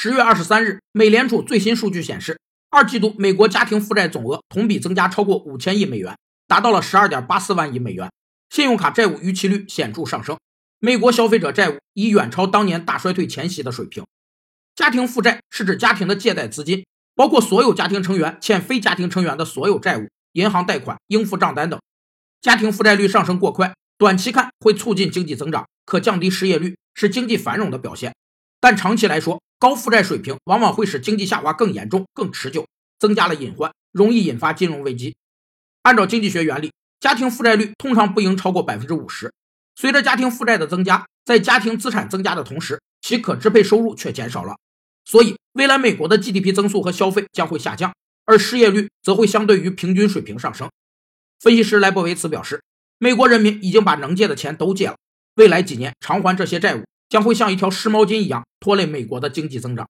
十月二十三日，美联储最新数据显示，二季度美国家庭负债总额同比增加超过五千亿美元，达到了十二点八四万亿美元。信用卡债务逾期率显著上升，美国消费者债务已远超当年大衰退前夕的水平。家庭负债是指家庭的借贷资金，包括所有家庭成员欠非家庭成员的所有债务、银行贷款、应付账单等。家庭负债率上升过快，短期看会促进经济增长，可降低失业率，是经济繁荣的表现。但长期来说，高负债水平往往会使经济下滑更严重、更持久，增加了隐患，容易引发金融危机。按照经济学原理，家庭负债率通常不应超过百分之五十。随着家庭负债的增加，在家庭资产增加的同时，其可支配收入却减少了。所以，未来美国的 GDP 增速和消费将会下降，而失业率则会相对于平均水平上升。分析师莱博维茨表示，美国人民已经把能借的钱都借了，未来几年偿还这些债务。将会像一条湿毛巾一样拖累美国的经济增长。